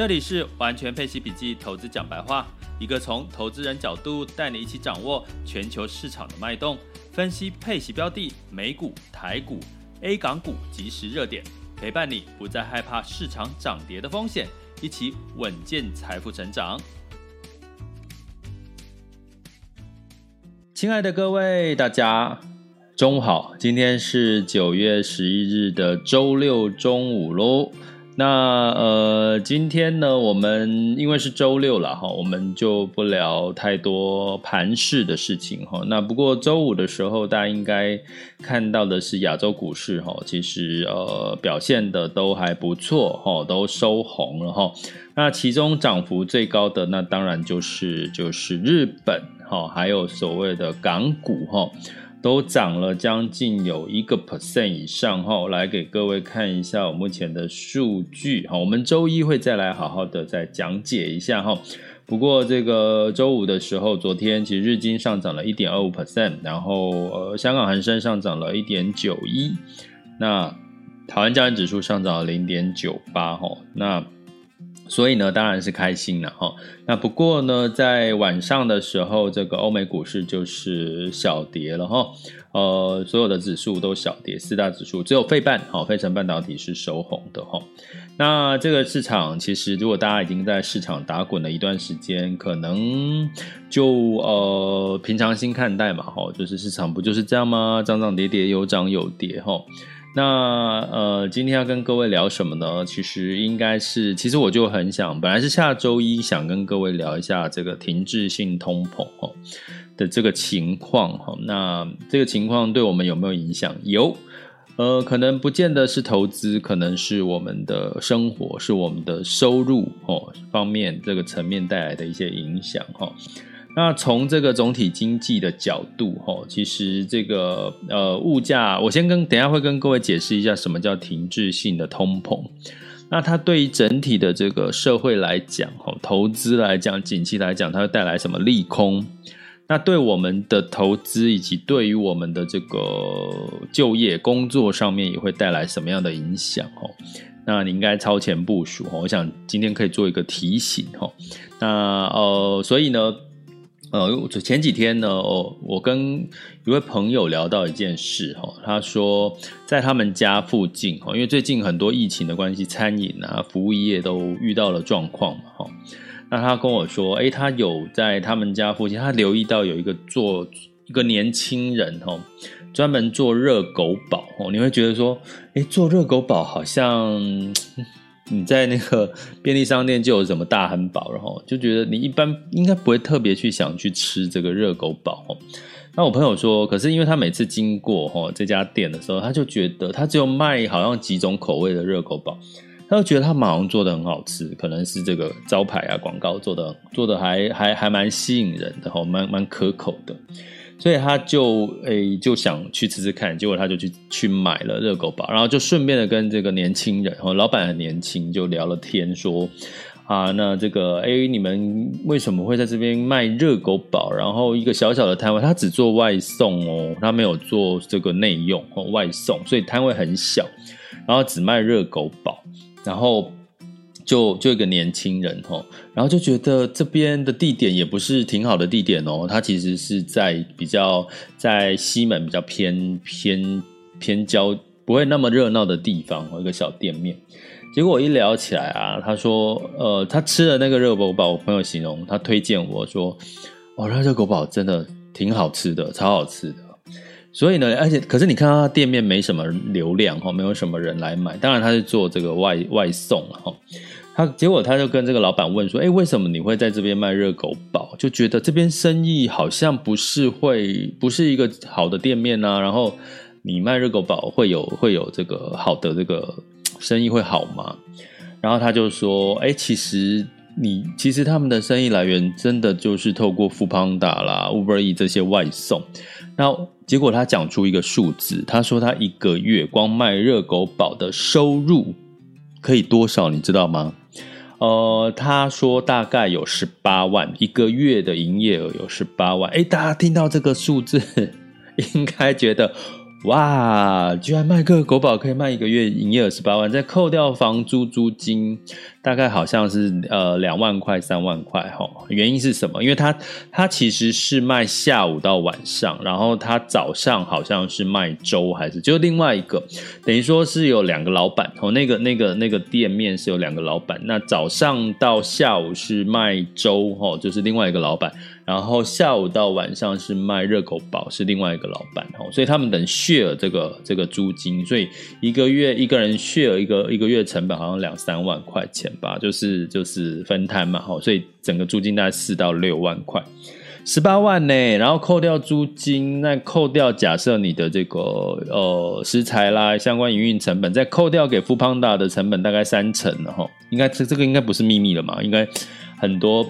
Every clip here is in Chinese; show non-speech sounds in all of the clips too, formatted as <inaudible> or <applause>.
这里是完全配息笔记投资讲白话，一个从投资人角度带你一起掌握全球市场的脉动，分析配息标的、美股、台股、A 港股即时热点，陪伴你不再害怕市场涨跌的风险，一起稳健财富成长。亲爱的各位，大家中午好，今天是九月十一日的周六中午喽。那呃，今天呢，我们因为是周六了哈，我们就不聊太多盘市的事情哈。那不过周五的时候，大家应该看到的是亚洲股市哈，其实呃表现的都还不错哈，都收红了哈。那其中涨幅最高的，那当然就是就是日本哈，还有所谓的港股哈。都涨了将近有一个 percent 以上哈，来给各位看一下我目前的数据哈。我们周一会再来好好的再讲解一下哈。不过这个周五的时候，昨天其实日经上涨了一点二五 percent，然后呃香港恒生上涨了一点九一，那台湾加权指数上涨了零点九八哈。那所以呢，当然是开心了哈。那不过呢，在晚上的时候，这个欧美股市就是小跌了哈。呃，所有的指数都小跌，四大指数只有费半，好，费城半导体是收红的哈。那这个市场其实，如果大家已经在市场打滚了一段时间，可能就呃平常心看待嘛哈，就是市场不就是这样吗？涨涨跌跌，有涨有跌哈。那呃，今天要跟各位聊什么呢？其实应该是，其实我就很想，本来是下周一想跟各位聊一下这个停滞性通膨哈的这个情况哈。那这个情况对我们有没有影响？有，呃，可能不见得是投资，可能是我们的生活，是我们的收入哦方面这个层面带来的一些影响哈。那从这个总体经济的角度，哈，其实这个呃物价，我先跟等下会跟各位解释一下什么叫停滞性的通膨。那它对于整体的这个社会来讲，哈，投资来讲，景气来讲，它会带来什么利空？那对我们的投资以及对于我们的这个就业工作上面也会带来什么样的影响？哈，那你应该超前部署。我想今天可以做一个提醒。哈，那呃，所以呢。呃，前几天呢，哦，我跟一位朋友聊到一件事哈，他说在他们家附近哈，因为最近很多疫情的关系，餐饮啊、服务业都遇到了状况嘛哈。那他跟我说，诶，他有在他们家附近，他留意到有一个做一个年轻人哈，专门做热狗堡哦。你会觉得说，诶，做热狗堡好像。你在那个便利商店就有什么大汉堡，然后就觉得你一般应该不会特别去想去吃这个热狗堡。那我朋友说，可是因为他每次经过哈这家店的时候，他就觉得他只有卖好像几种口味的热狗堡，他就觉得他马上做的很好吃，可能是这个招牌啊广告做的做的还还还蛮吸引人的哈，蛮蛮可口的。所以他就诶、就想去吃吃看，结果他就去去买了热狗堡，然后就顺便的跟这个年轻人，哦，老板很年轻，就聊了天，说啊，那这个诶、你们为什么会在这边卖热狗堡？然后一个小小的摊位，他只做外送哦，他没有做这个内用哦，外送，所以摊位很小，然后只卖热狗堡，然后。就就一个年轻人哦，然后就觉得这边的地点也不是挺好的地点哦，他其实是在比较在西门比较偏偏偏郊，不会那么热闹的地方，一个小店面。结果我一聊起来啊，他说，呃，他吃了那个热狗堡，我朋友形容他推荐我说，哦，那热狗堡真的挺好吃的，超好吃的。所以呢，而且可是你看他店面没什么流量哈，没有什么人来买，当然他是做这个外外送哈。他结果他就跟这个老板问说：“哎，为什么你会在这边卖热狗堡？就觉得这边生意好像不是会不是一个好的店面啊。然后你卖热狗堡会有会有这个好的这个生意会好吗？然后他就说，哎，其实你其实他们的生意来源真的就是透过 Foodpanda 啦、Uber E 这些外送。那结果他讲出一个数字，他说他一个月光卖热狗堡的收入可以多少，你知道吗？呃，他说大概有十八万，一个月的营业额有十八万。哎，大家听到这个数字，<laughs> 应该觉得。哇！居然卖个狗宝可以卖一个月营业额十八万，再扣掉房租租金，大概好像是呃两万块三万块哈。原因是什么？因为他他其实是卖下午到晚上，然后他早上好像是卖粥还是就另外一个，等于说是有两个老板哦。那个那个那个店面是有两个老板，那早上到下午是卖粥哦，就是另外一个老板。然后下午到晚上是卖热狗堡，是另外一个老板哦，所以他们等 share 这个这个租金，所以一个月一个人 share 一个一个月成本好像两三万块钱吧，就是就是分摊嘛，所以整个租金大概四到六万块，十八万呢，然后扣掉租金，那扣掉假设你的这个呃食材啦相关营运成本，再扣掉给 Foodpanda 的成本大概三成了哈，应该这这个应该不是秘密了嘛，应该很多。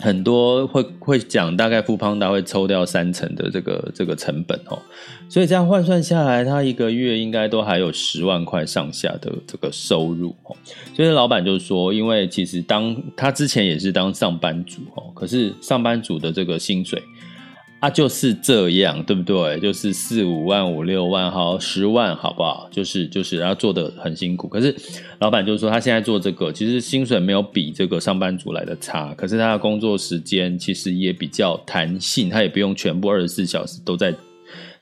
很多会会讲，大概富邦达会抽掉三成的这个这个成本哦，所以这样换算下来，他一个月应该都还有十万块上下的这个收入哦。所以老板就说，因为其实当他之前也是当上班族哦，可是上班族的这个薪水。他、就是这样，对不对？就是四五万、五六万，好十万，好不好？就是就是，然后做的很辛苦。可是老板就说，他现在做这个，其实薪水没有比这个上班族来的差。可是他的工作时间其实也比较弹性，他也不用全部二十四小时都在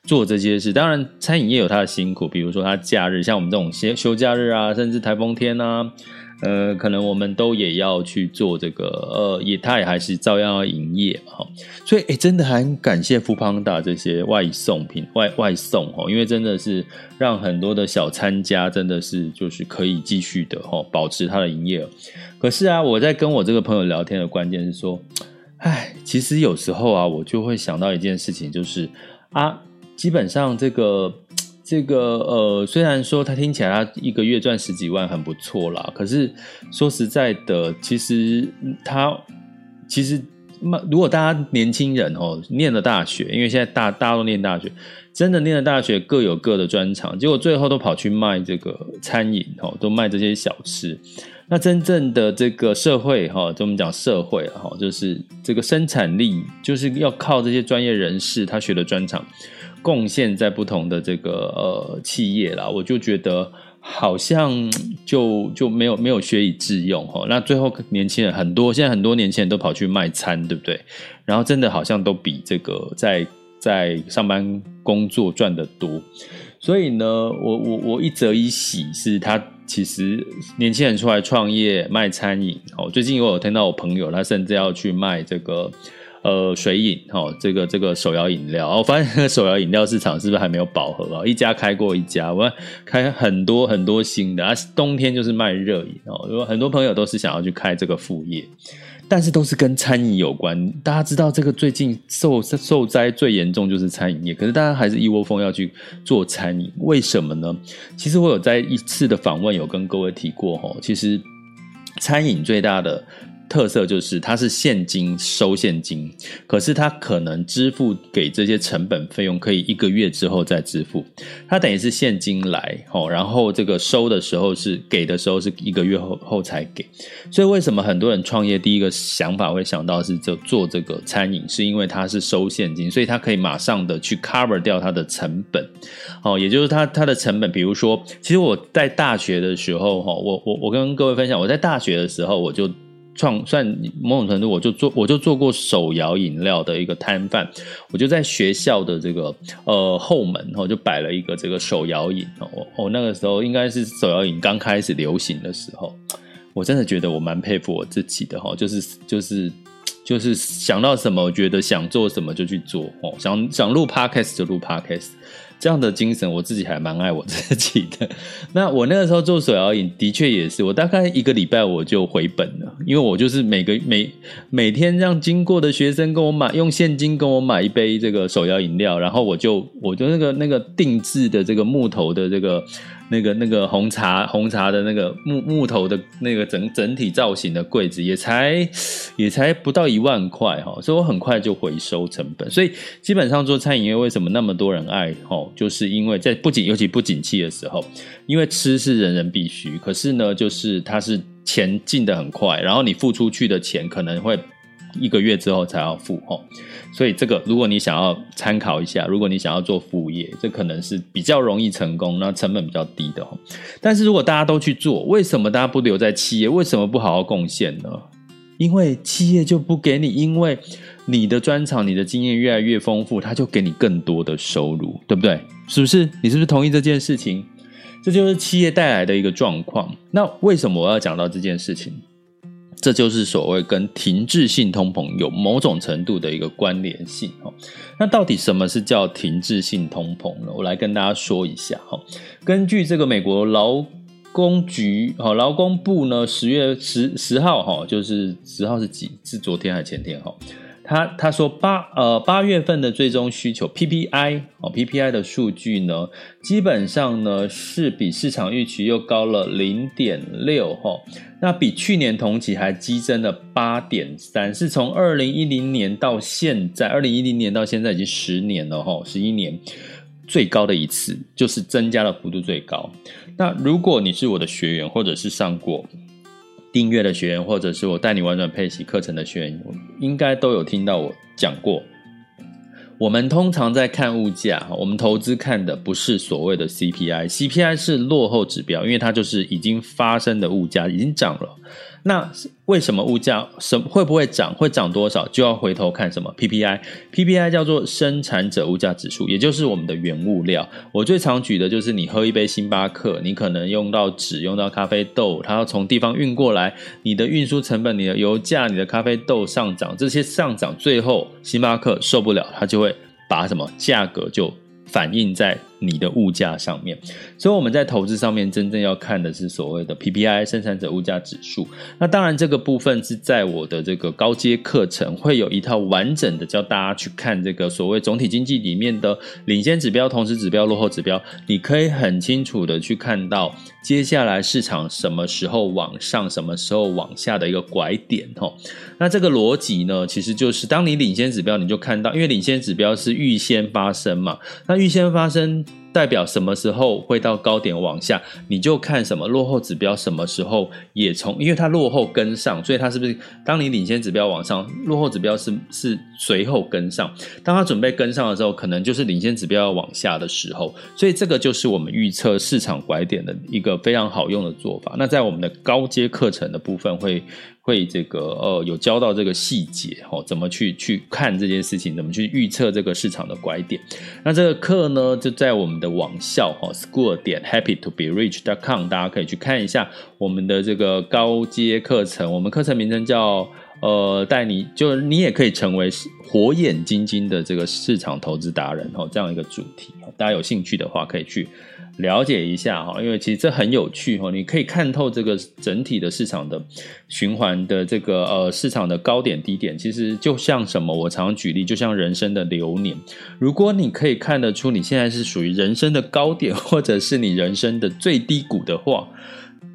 做这些事。当然，餐饮业有他的辛苦，比如说他假日，像我们这种休休假日啊，甚至台风天啊。呃，可能我们都也要去做这个，呃，也他也还是照样要营业哈，所以诶真的很感谢富邦达这些外送品外外送哈，因为真的是让很多的小餐家真的是就是可以继续的哈，保持他的营业。可是啊，我在跟我这个朋友聊天的关键是说，哎，其实有时候啊，我就会想到一件事情，就是啊，基本上这个。这个呃，虽然说他听起来他一个月赚十几万很不错啦，可是说实在的，其实他其实如果大家年轻人哦，念了大学，因为现在大大家都念大学，真的念了大学各有各的专长，结果最后都跑去卖这个餐饮哦，都卖这些小吃。那真正的这个社会哈，就我们讲社会哈，就是这个生产力就是要靠这些专业人士他学的专长。贡献在不同的这个呃企业啦，我就觉得好像 <tsk> 就就没有没有学以致用哈。那最后年轻人很多，现在很多年轻人都跑去卖餐，对不对？然后真的好像都比这个在在上班工作赚得多。所以呢，我我我一则一喜是他其实年轻人出来创业卖餐饮哦。最近我有听到我朋友，他甚至要去卖这个。呃，水饮哦，这个这个手摇饮料，我发现手摇饮料市场是不是还没有饱和啊？一家开过一家，我开很多很多新的啊。冬天就是卖热饮哦，有很多朋友都是想要去开这个副业，但是都是跟餐饮有关。大家知道这个最近受受灾最严重就是餐饮业，可是大家还是一窝蜂要去做餐饮，为什么呢？其实我有在一次的访问有跟各位提过哦，其实餐饮最大的。特色就是它是现金收现金，可是它可能支付给这些成本费用可以一个月之后再支付，它等于是现金来，哦然后这个收的时候是给的时候是一个月后后才给，所以为什么很多人创业第一个想法会想到是做做这个餐饮，是因为它是收现金，所以它可以马上的去 cover 掉它的成本，哦，也就是它它的成本，比如说，其实我在大学的时候，哈，我我我跟各位分享，我在大学的时候我就。创算某种程度，我就做我就做过手摇饮料的一个摊贩，我就在学校的这个呃后门哦，就摆了一个这个手摇饮哦，我那个时候应该是手摇饮刚开始流行的时候，我真的觉得我蛮佩服我自己的哈，就是就是就是想到什么，我觉得想做什么就去做哦，想想录 podcast 就录 podcast。这样的精神，我自己还蛮爱我自己的。那我那个时候做手摇饮，的确也是，我大概一个礼拜我就回本了，因为我就是每个每每天让经过的学生跟我买，用现金跟我买一杯这个手摇饮料，然后我就我就那个那个定制的这个木头的这个那个那个红茶红茶的那个木木头的那个整整体造型的柜子，也才也才不到一万块哈，所以我很快就回收成本。所以基本上做餐饮业为什么那么多人爱哈，就是因为在不景尤其不景气的时候，因为吃是人人必须，可是呢，就是它是钱进的很快，然后你付出去的钱可能会。一个月之后才要付哦，所以这个如果你想要参考一下，如果你想要做副业，这可能是比较容易成功，那成本比较低的哦。但是如果大家都去做，为什么大家不留在企业？为什么不好好贡献呢？因为企业就不给你，因为你的专长、你的经验越来越丰富，他就给你更多的收入，对不对？是不是？你是不是同意这件事情？这就是企业带来的一个状况。那为什么我要讲到这件事情？这就是所谓跟停滞性通膨有某种程度的一个关联性哈。那到底什么是叫停滞性通膨呢？我来跟大家说一下哈。根据这个美国劳工局哈劳工部呢，十月十十号哈，就是十号是几？是昨天还是前天哈？他他说八呃八月份的最终需求 PPI 哦 PPI 的数据呢，基本上呢是比市场预期又高了零点六哈，那比去年同期还激增了八点三，是从二零一零年到现在，二零一零年到现在已经十年了哈，十一年最高的一次，就是增加的幅度最高。那如果你是我的学员，或者是上过。订阅的学员，或者是我带你玩转配息课程的学员，应该都有听到我讲过。我们通常在看物价，我们投资看的不是所谓的 CPI，CPI 是落后指标，因为它就是已经发生的物价已经涨了。那为什么物价什会不会涨？会涨多少？就要回头看什么 PPI，PPI 叫做生产者物价指数，也就是我们的原物料。我最常举的就是你喝一杯星巴克，你可能用到纸，用到咖啡豆，它要从地方运过来，你的运输成本、你的油价、你的咖啡豆上涨，这些上涨，最后星巴克受不了，它就会把什么价格就反映在。你的物价上面，所以我们在投资上面真正要看的是所谓的 PPI 生产者物价指数。那当然，这个部分是在我的这个高阶课程会有一套完整的教大家去看这个所谓总体经济里面的领先指标、同时指标、落后指标，你可以很清楚的去看到接下来市场什么时候往上、什么时候往下的一个拐点。吼，那这个逻辑呢，其实就是当你领先指标，你就看到，因为领先指标是预先发生嘛，那预先发生。thank you 代表什么时候会到高点往下，你就看什么落后指标什么时候也从，因为它落后跟上，所以它是不是当你领先指标往上，落后指标是是随后跟上，当它准备跟上的时候，可能就是领先指标要往下的时候，所以这个就是我们预测市场拐点的一个非常好用的做法。那在我们的高阶课程的部分会。会这个呃有教到这个细节哦，怎么去去看这件事情，怎么去预测这个市场的拐点。那这个课呢，就在我们的网校哈，school 点 happy to be rich dot com，大家可以去看一下我们的这个高阶课程。我们课程名称叫呃带你，就你也可以成为火眼金睛的这个市场投资达人哦，这样一个主题。大家有兴趣的话，可以去。了解一下哈，因为其实这很有趣哈，你可以看透这个整体的市场的循环的这个呃市场的高点低点，其实就像什么，我常常举例，就像人生的流年。如果你可以看得出你现在是属于人生的高点，或者是你人生的最低谷的话，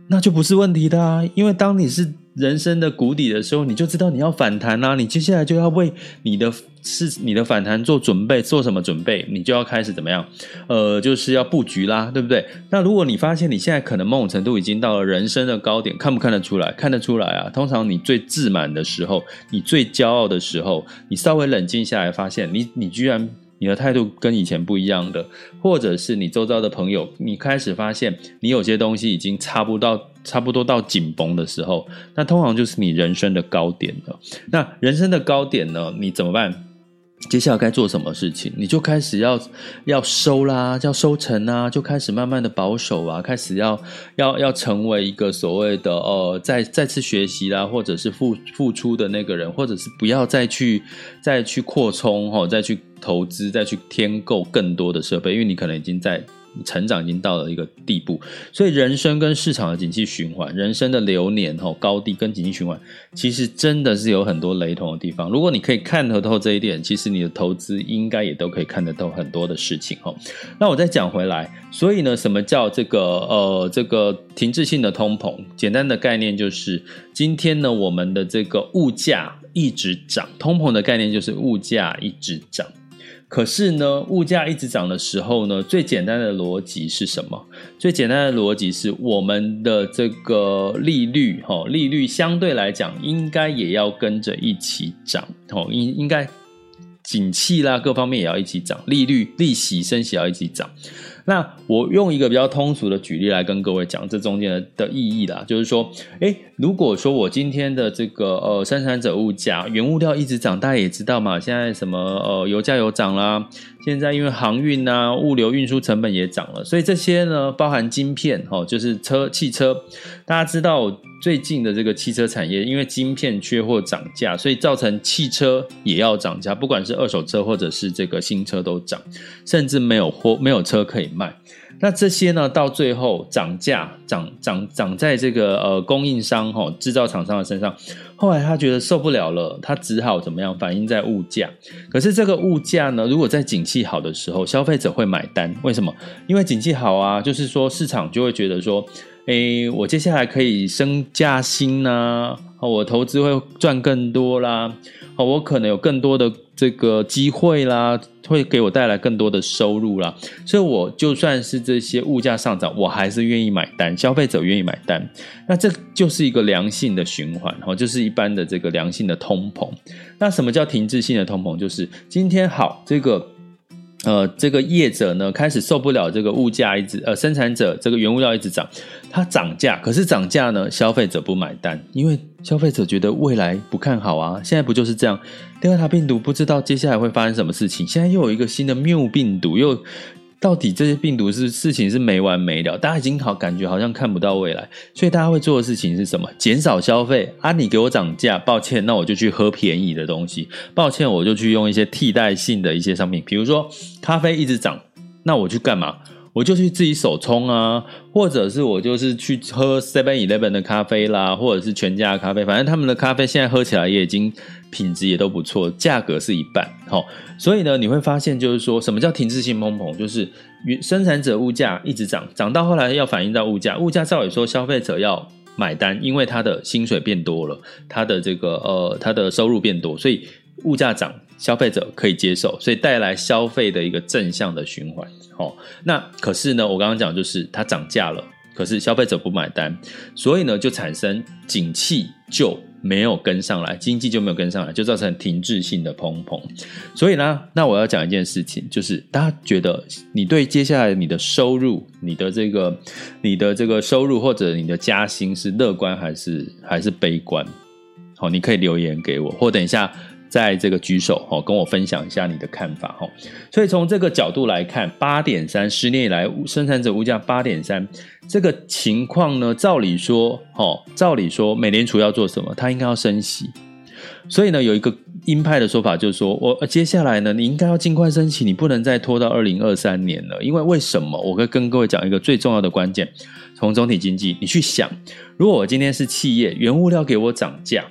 那就不是问题的啊，因为当你是。人生的谷底的时候，你就知道你要反弹啦、你接下来就要为你的是你的反弹做准备，做什么准备？你就要开始怎么样？呃，就是要布局啦，对不对？那如果你发现你现在可能某种程度已经到了人生的高点，看不看得出来？看得出来啊。通常你最自满的时候，你最骄傲的时候，你稍微冷静下来，发现你你居然。你的态度跟以前不一样的，或者是你周遭的朋友，你开始发现你有些东西已经差不到，差不多到紧绷的时候，那通常就是你人生的高点了。那人生的高点呢，你怎么办？接下来该做什么事情？你就开始要要收啦，要收成啊，就开始慢慢的保守啊，开始要要要成为一个所谓的呃再再次学习啦，或者是付付出的那个人，或者是不要再去再去扩充哈，再去投资，再去添购更多的设备，因为你可能已经在成长已经到了一个地步，所以人生跟市场的景气循环，人生的流年吼高低跟景气循环，其实真的是有很多雷同的地方。如果你可以看得透这一点，其实你的投资应该也都可以看得透很多的事情吼。那我再讲回来，所以呢，什么叫这个呃这个停滞性的通膨？简单的概念就是，今天呢我们的这个物价一直涨，通膨的概念就是物价一直涨。可是呢，物价一直涨的时候呢，最简单的逻辑是什么？最简单的逻辑是我们的这个利率，哈，利率相对来讲应该也要跟着一起涨，哦，应应该景气啦，各方面也要一起涨，利率、利息、升息要一起涨。那我用一个比较通俗的举例来跟各位讲这中间的的意义啦，就是说，诶，如果说我今天的这个呃生产者物价原物料一直涨，大家也知道嘛，现在什么呃油价有涨啦。现在因为航运啊，物流运输成本也涨了，所以这些呢，包含晶片，哦，就是车汽车，大家知道最近的这个汽车产业，因为晶片缺货涨价，所以造成汽车也要涨价，不管是二手车或者是这个新车都涨，甚至没有货，没有车可以卖。那这些呢，到最后涨价，涨涨涨在这个呃供应商哈制造厂商的身上。后来他觉得受不了了，他只好怎么样反映在物价。可是这个物价呢，如果在景气好的时候，消费者会买单。为什么？因为景气好啊，就是说市场就会觉得说，诶，我接下来可以升加薪呐，我投资会赚更多啦，我可能有更多的。这个机会啦，会给我带来更多的收入啦，所以我就算是这些物价上涨，我还是愿意买单，消费者愿意买单，那这就是一个良性的循环，哦，就是一般的这个良性的通膨。那什么叫停滞性的通膨？就是今天好这个。呃，这个业者呢，开始受不了这个物价一直呃，生产者这个原物料一直涨，它涨价，可是涨价呢，消费者不买单，因为消费者觉得未来不看好啊。现在不就是这样？第二塔病毒不知道接下来会发生什么事情，现在又有一个新的谬病毒又。到底这些病毒是事情是没完没了，大家已经好感觉好像看不到未来，所以大家会做的事情是什么？减少消费啊！你给我涨价，抱歉，那我就去喝便宜的东西，抱歉，我就去用一些替代性的一些商品，比如说咖啡一直涨，那我去干嘛？我就去自己手冲啊，或者是我就是去喝 Seven Eleven 的咖啡啦，或者是全家的咖啡，反正他们的咖啡现在喝起来也已经品质也都不错，价格是一半，好，所以呢，你会发现就是说什么叫停滞性通膨，就是生产者物价一直涨，涨到后来要反映到物价，物价照理说消费者要买单，因为他的薪水变多了，他的这个呃他的收入变多，所以物价涨，消费者可以接受，所以带来消费的一个正向的循环。哦，那可是呢，我刚刚讲就是它涨价了，可是消费者不买单，所以呢就产生景气就没有跟上来，经济就没有跟上来，就造成停滞性的通膨。所以呢，那我要讲一件事情，就是大家觉得你对接下来你的收入、你的这个、你的这个收入或者你的加薪是乐观还是还是悲观？好，你可以留言给我，或等一下。在这个举手哦，跟我分享一下你的看法哦。所以从这个角度来看，八点三，十年以来生产者物价八点三，这个情况呢，照理说哦，照理说美联储要做什么？它应该要升息。所以呢，有一个鹰派的说法就是说，我接下来呢，你应该要尽快升息，你不能再拖到二零二三年了。因为为什么？我会跟各位讲一个最重要的关键，从总体经济你去想，如果我今天是企业，原物料给我涨价，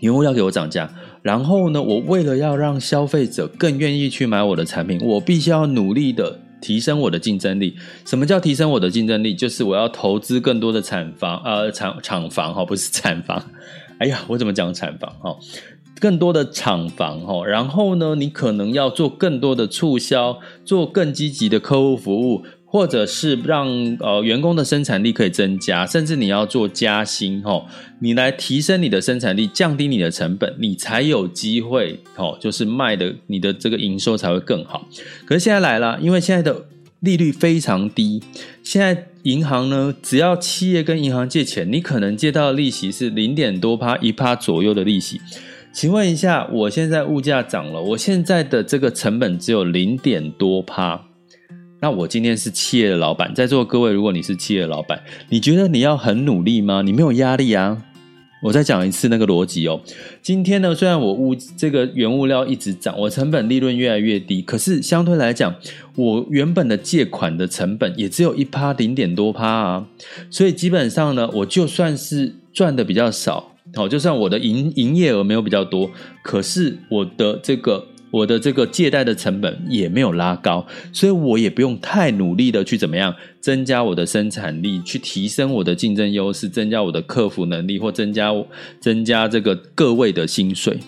原物料给我涨价。然后呢，我为了要让消费者更愿意去买我的产品，我必须要努力的提升我的竞争力。什么叫提升我的竞争力？就是我要投资更多的厂房，呃，厂厂房哈，不是产房。<laughs> 哎呀，我怎么讲产房哈？更多的厂房哈。然后呢，你可能要做更多的促销，做更积极的客户服务。或者是让呃员工的生产力可以增加，甚至你要做加薪哦，你来提升你的生产力，降低你的成本，你才有机会哦，就是卖的你的这个营收才会更好。可是现在来了，因为现在的利率非常低，现在银行呢，只要企业跟银行借钱，你可能借到的利息是零点多趴、一趴左右的利息。请问一下，我现在物价涨了，我现在的这个成本只有零点多趴。那我今天是企业的老板，在座各位，如果你是企业的老板，你觉得你要很努力吗？你没有压力啊，我再讲一次那个逻辑哦。今天呢，虽然我物这个原物料一直涨，我成本利润越来越低，可是相对来讲，我原本的借款的成本也只有一趴零点多趴啊。所以基本上呢，我就算是赚的比较少，好，就算我的营营业额没有比较多，可是我的这个。我的这个借贷的成本也没有拉高，所以我也不用太努力的去怎么样增加我的生产力，去提升我的竞争优势，增加我的客服能力，或增加增加这个各位的薪水，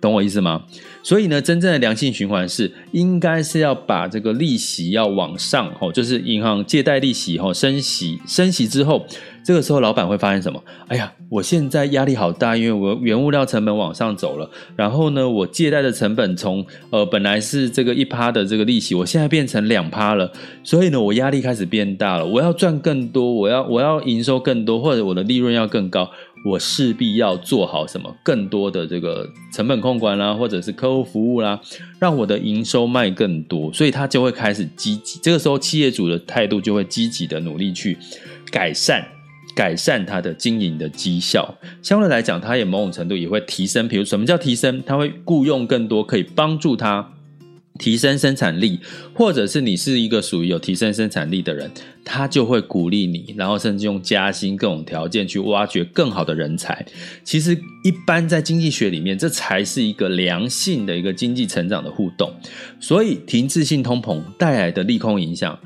懂我意思吗？所以呢，真正的良性循环是应该是要把这个利息要往上，吼，就是银行借贷利息，吼，升息，升息之后。这个时候，老板会发现什么？哎呀，我现在压力好大，因为我原物料成本往上走了。然后呢，我借贷的成本从呃本来是这个一趴的这个利息，我现在变成两趴了。所以呢，我压力开始变大了。我要赚更多，我要我要营收更多，或者我的利润要更高，我势必要做好什么更多的这个成本控管啦，或者是客户服务啦，让我的营收卖更多。所以他就会开始积极。这个时候，企业主的态度就会积极的努力去改善。改善它的经营的绩效，相对来讲，它也某种程度也会提升。比如什么叫提升？它会雇佣更多可以帮助它提升生产力，或者是你是一个属于有提升生产力的人，他就会鼓励你，然后甚至用加薪各种条件去挖掘更好的人才。其实，一般在经济学里面，这才是一个良性的一个经济成长的互动。所以，停滞性通膨带来的利空影响，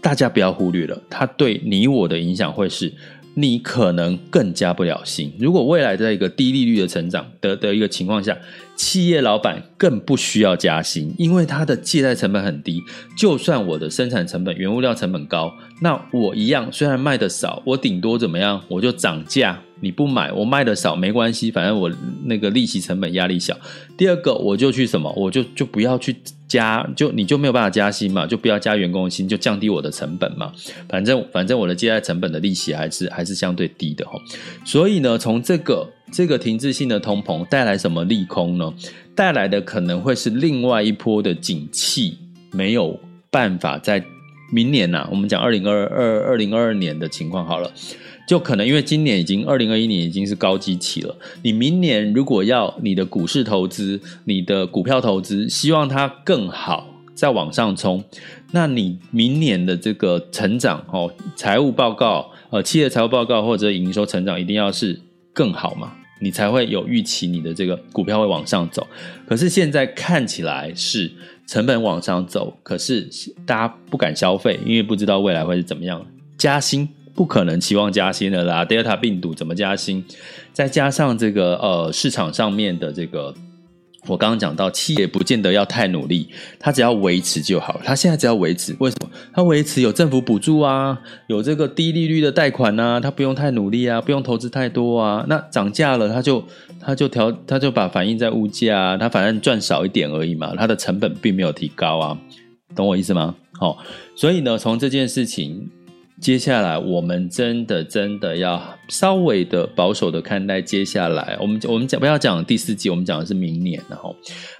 大家不要忽略了，它对你我的影响会是。你可能更加不了心。如果未来在一个低利率的成长的的一个情况下，企业老板更不需要加薪，因为他的借贷成本很低。就算我的生产成本、原物料成本高，那我一样，虽然卖的少，我顶多怎么样，我就涨价。你不买，我卖的少没关系，反正我那个利息成本压力小。第二个，我就去什么，我就就不要去加，就你就没有办法加薪嘛，就不要加员工薪，就降低我的成本嘛。反正反正我的借贷成本的利息还是还是相对低的哦。所以呢，从这个这个停滞性的通膨带来什么利空呢？带来的可能会是另外一波的景气没有办法在明年呐、啊，我们讲二零二二二零二二年的情况好了。就可能因为今年已经二零二一年已经是高基期了，你明年如果要你的股市投资、你的股票投资，希望它更好再往上冲，那你明年的这个成长哦，财务报告呃，企业财务报告或者营收成长一定要是更好嘛，你才会有预期你的这个股票会往上走。可是现在看起来是成本往上走，可是大家不敢消费，因为不知道未来会是怎么样，加薪。不可能期望加薪的啦，Delta 病毒怎么加薪？再加上这个呃市场上面的这个，我刚刚讲到，企业不见得要太努力，它只要维持就好。它现在只要维持，为什么？它维持有政府补助啊，有这个低利率的贷款啊，它不用太努力啊，不用投资太多啊。那涨价了，它就它就调，它就把反映在物价啊，它反正赚少一点而已嘛，它的成本并没有提高啊，懂我意思吗？好，所以呢，从这件事情。接下来，我们真的真的要稍微的保守的看待接下来，我们我们讲不要讲第四季，我们讲的是明年，然后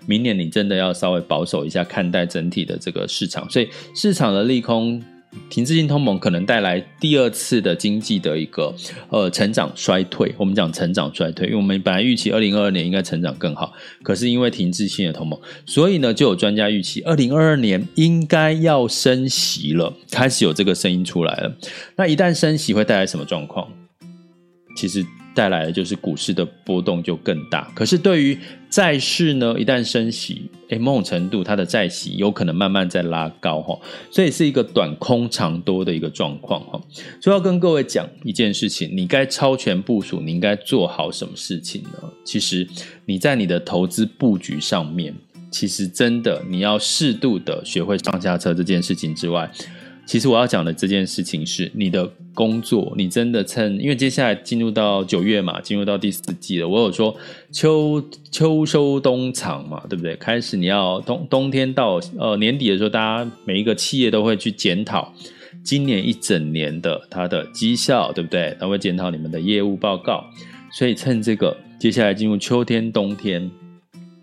明年你真的要稍微保守一下看待整体的这个市场，所以市场的利空。停滞性通膨可能带来第二次的经济的一个呃成长衰退。我们讲成长衰退，因为我们本来预期二零二二年应该成长更好，可是因为停滞性的通膨，所以呢就有专家预期二零二二年应该要升息了，开始有这个声音出来了。那一旦升息会带来什么状况？其实。带来的就是股市的波动就更大。可是对于债市呢，一旦升息，诶，某种程度它的债息有可能慢慢在拉高哈，所以是一个短空长多的一个状况哈。所以要跟各位讲一件事情，你该超前部署，你应该做好什么事情呢？其实你在你的投资布局上面，其实真的你要适度的学会上下车这件事情之外。其实我要讲的这件事情是你的工作，你真的趁，因为接下来进入到九月嘛，进入到第四季了。我有说秋秋收冬藏嘛，对不对？开始你要冬冬天到呃年底的时候，大家每一个企业都会去检讨今年一整年的它的绩效，对不对？他会检讨你们的业务报告，所以趁这个接下来进入秋天冬天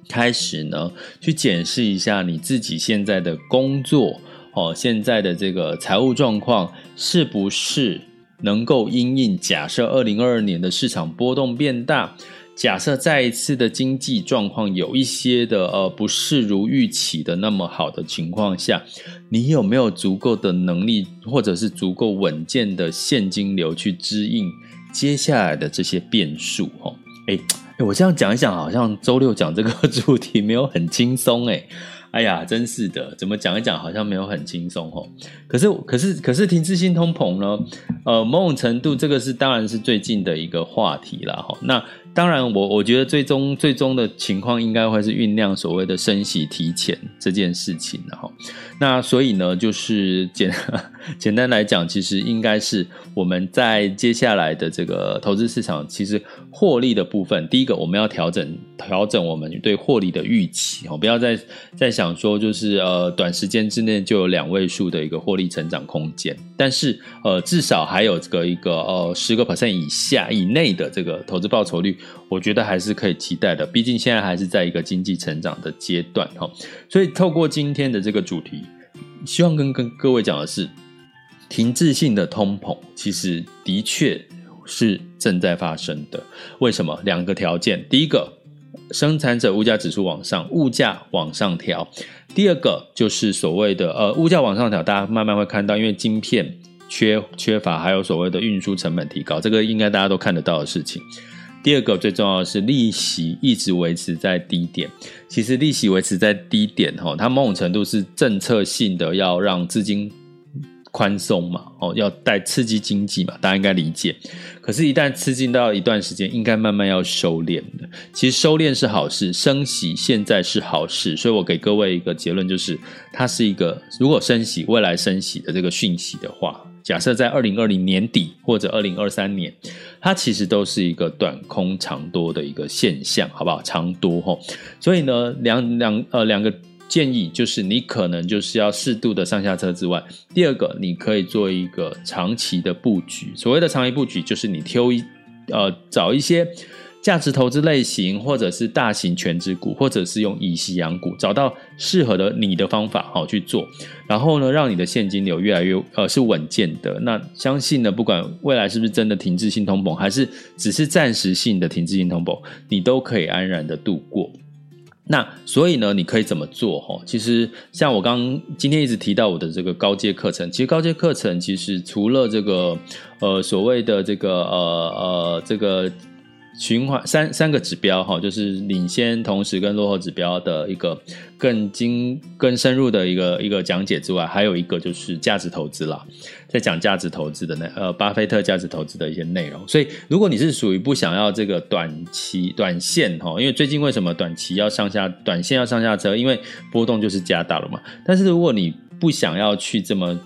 开始呢，去检视一下你自己现在的工作。哦，现在的这个财务状况是不是能够因应假设二零二二年的市场波动变大，假设再一次的经济状况有一些的呃不是如预期的那么好的情况下，你有没有足够的能力，或者是足够稳健的现金流去支应接下来的这些变数？哦，诶我这样讲一讲，好像周六讲这个 <laughs> 主题没有很轻松诶。哎呀，真是的，怎么讲一讲，好像没有很轻松哦。可是，可是，可是，停滞性通膨呢？呃，某种程度，这个是当然是最近的一个话题了哈。那。当然我，我觉得最终最终的情况应该会是酝酿所谓的升息提前这件事情，然后，那所以呢，就是简 <laughs> 简单来讲，其实应该是我们在接下来的这个投资市场，其实获利的部分，第一个我们要调整调整我们对获利的预期哦，不要再再想说就是呃短时间之内就有两位数的一个获利成长空间，但是呃至少还有这个一个呃十个 percent 以下以内的这个投资报酬率。我觉得还是可以期待的，毕竟现在还是在一个经济成长的阶段哈。所以透过今天的这个主题，希望跟跟各位讲的是，停滞性的通膨其实的确是正在发生的。为什么？两个条件：第一个，生产者物价指数往上，物价往上调；第二个就是所谓的呃物价往上调，大家慢慢会看到，因为晶片缺缺乏，还有所谓的运输成本提高，这个应该大家都看得到的事情。第二个最重要的是利息一直维持在低点。其实利息维持在低点，哈，它某种程度是政策性的，要让资金宽松嘛，哦，要带刺激经济嘛，大家应该理解。可是，一旦刺激到一段时间，应该慢慢要收敛的。其实收敛是好事，升息现在是好事，所以我给各位一个结论，就是它是一个如果升息，未来升息的这个讯息的话。假设在二零二零年底或者二零二三年，它其实都是一个短空长多的一个现象，好不好？长多齁，所以呢，两两呃两个建议就是，你可能就是要适度的上下车之外，第二个你可以做一个长期的布局。所谓的长期布局，就是你挑一呃找一些。价值投资类型，或者是大型全值股，或者是用以息养股，找到适合的你的方法，好去做。然后呢，让你的现金流越来越呃是稳健的。那相信呢，不管未来是不是真的停滞性通膨，还是只是暂时性的停滞性通膨，你都可以安然的度过。那所以呢，你可以怎么做？哈，其实像我刚今天一直提到我的这个高阶课程，其实高阶课程其实除了这个呃所谓的这个呃呃这个。循环三三个指标哈，就是领先、同时跟落后指标的一个更精、更深入的一个一个讲解之外，还有一个就是价值投资啦，在讲价值投资的那呃，巴菲特价值投资的一些内容。所以，如果你是属于不想要这个短期短线哈，因为最近为什么短期要上下、短线要上下车？因为波动就是加大了嘛。但是如果你不想要去这么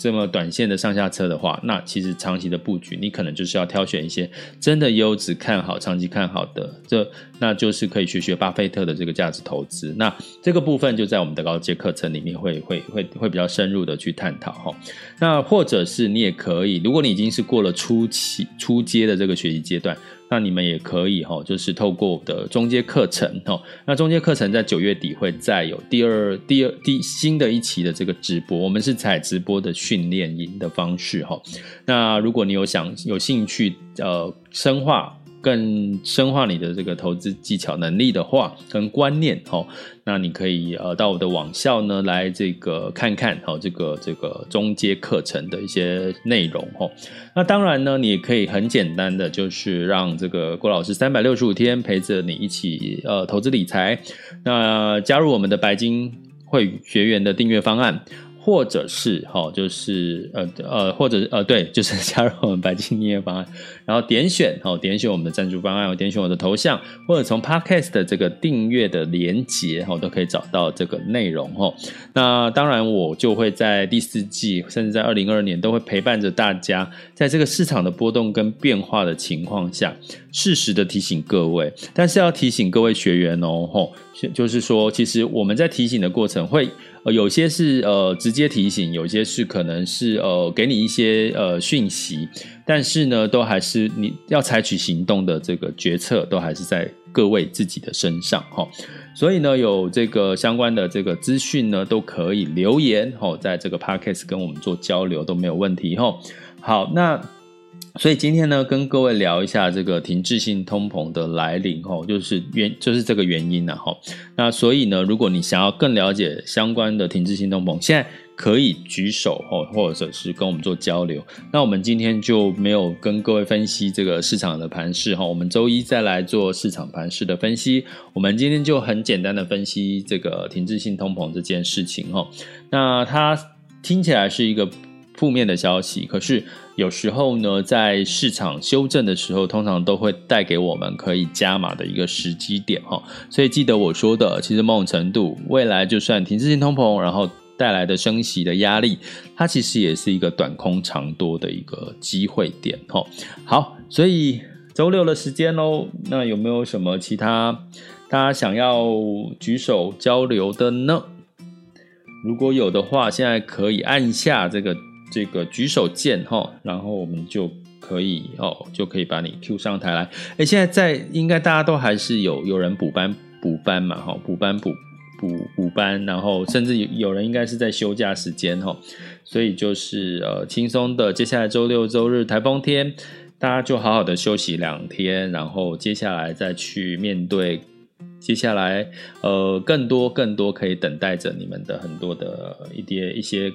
这么短线的上下车的话，那其实长期的布局，你可能就是要挑选一些真的优质看好、长期看好的，这那就是可以学学巴菲特的这个价值投资。那这个部分就在我们的高阶课程里面会会会会比较深入的去探讨哈。那或者是你也可以，如果你已经是过了初期初阶的这个学习阶段。那你们也可以哈，就是透过我的中阶课程哈。那中阶课程在九月底会再有第二、第二、第新的一期的这个直播，我们是采直播的训练营的方式哈。那如果你有想有兴趣呃深化。更深化你的这个投资技巧能力的话，跟观念哦，那你可以呃到我的网校呢来这个看看哦，这个这个中阶课程的一些内容哦。那当然呢，你也可以很简单的就是让这个郭老师三百六十五天陪着你一起呃投资理财，那加入我们的白金会学员的订阅方案。或者是哈，就是呃呃，或者呃，对，就是 <laughs> 加入我们白金音乐方案，然后点选哦，点选我们的赞助方案，我点选我的头像，或者从 Podcast 的这个订阅的连结哈，都可以找到这个内容哈。那当然，我就会在第四季，甚至在二零二二年，都会陪伴着大家，在这个市场的波动跟变化的情况下，适时的提醒各位。但是要提醒各位学员哦，吼，就是说，其实我们在提醒的过程会。有些是呃直接提醒，有些是可能是呃给你一些呃讯息，但是呢，都还是你要采取行动的这个决策，都还是在各位自己的身上哈。所以呢，有这个相关的这个资讯呢，都可以留言哈，在这个 podcast 跟我们做交流都没有问题哈。好，那所以今天呢，跟各位聊一下这个停滞性通膨的来临，吼，就是原就是这个原因呐，吼。那所以呢，如果你想要更了解相关的停滞性通膨，现在可以举手，哦，或者是跟我们做交流。那我们今天就没有跟各位分析这个市场的盘势，哈，我们周一再来做市场盘势的分析。我们今天就很简单的分析这个停滞性通膨这件事情，哈。那它听起来是一个。负面的消息，可是有时候呢，在市场修正的时候，通常都会带给我们可以加码的一个时机点哈。所以记得我说的，其实某种程度，未来就算停滞性通膨，然后带来的升息的压力，它其实也是一个短空长多的一个机会点哈。好，所以周六的时间喽，那有没有什么其他大家想要举手交流的呢？如果有的话，现在可以按下这个。这个举手键哈，然后我们就可以哦，就可以把你 Q 上台来。哎，现在在应该大家都还是有有人补班补班嘛哈，补班补补补班，然后甚至有有人应该是在休假时间哈，所以就是呃轻松的。接下来周六周日台风天，大家就好好的休息两天，然后接下来再去面对。接下来，呃，更多更多可以等待着你们的很多的一些一些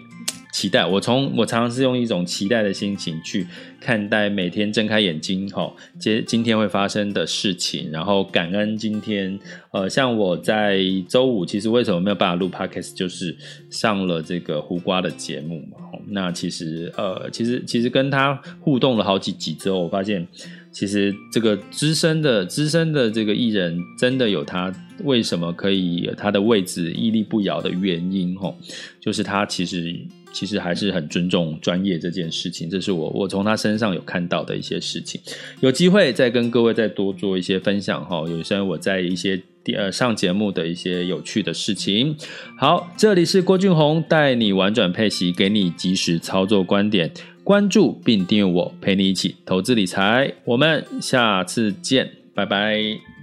期待。我从我常常是用一种期待的心情去看待每天睁开眼睛，吼，今今天会发生的事情，然后感恩今天。呃，像我在周五，其实为什么没有办法录 Podcast，就是上了这个胡瓜的节目嘛。那其实，呃，其实其实跟他互动了好几集之后，我发现。其实这个资深的资深的这个艺人，真的有他为什么可以他的位置屹立不摇的原因吼，就是他其实其实还是很尊重专业这件事情，这是我我从他身上有看到的一些事情。有机会再跟各位再多做一些分享哈，有些我在一些呃上节目的一些有趣的事情。好，这里是郭俊宏带你玩转配息，给你及时操作观点。关注并订阅我，陪你一起投资理财。我们下次见，拜拜。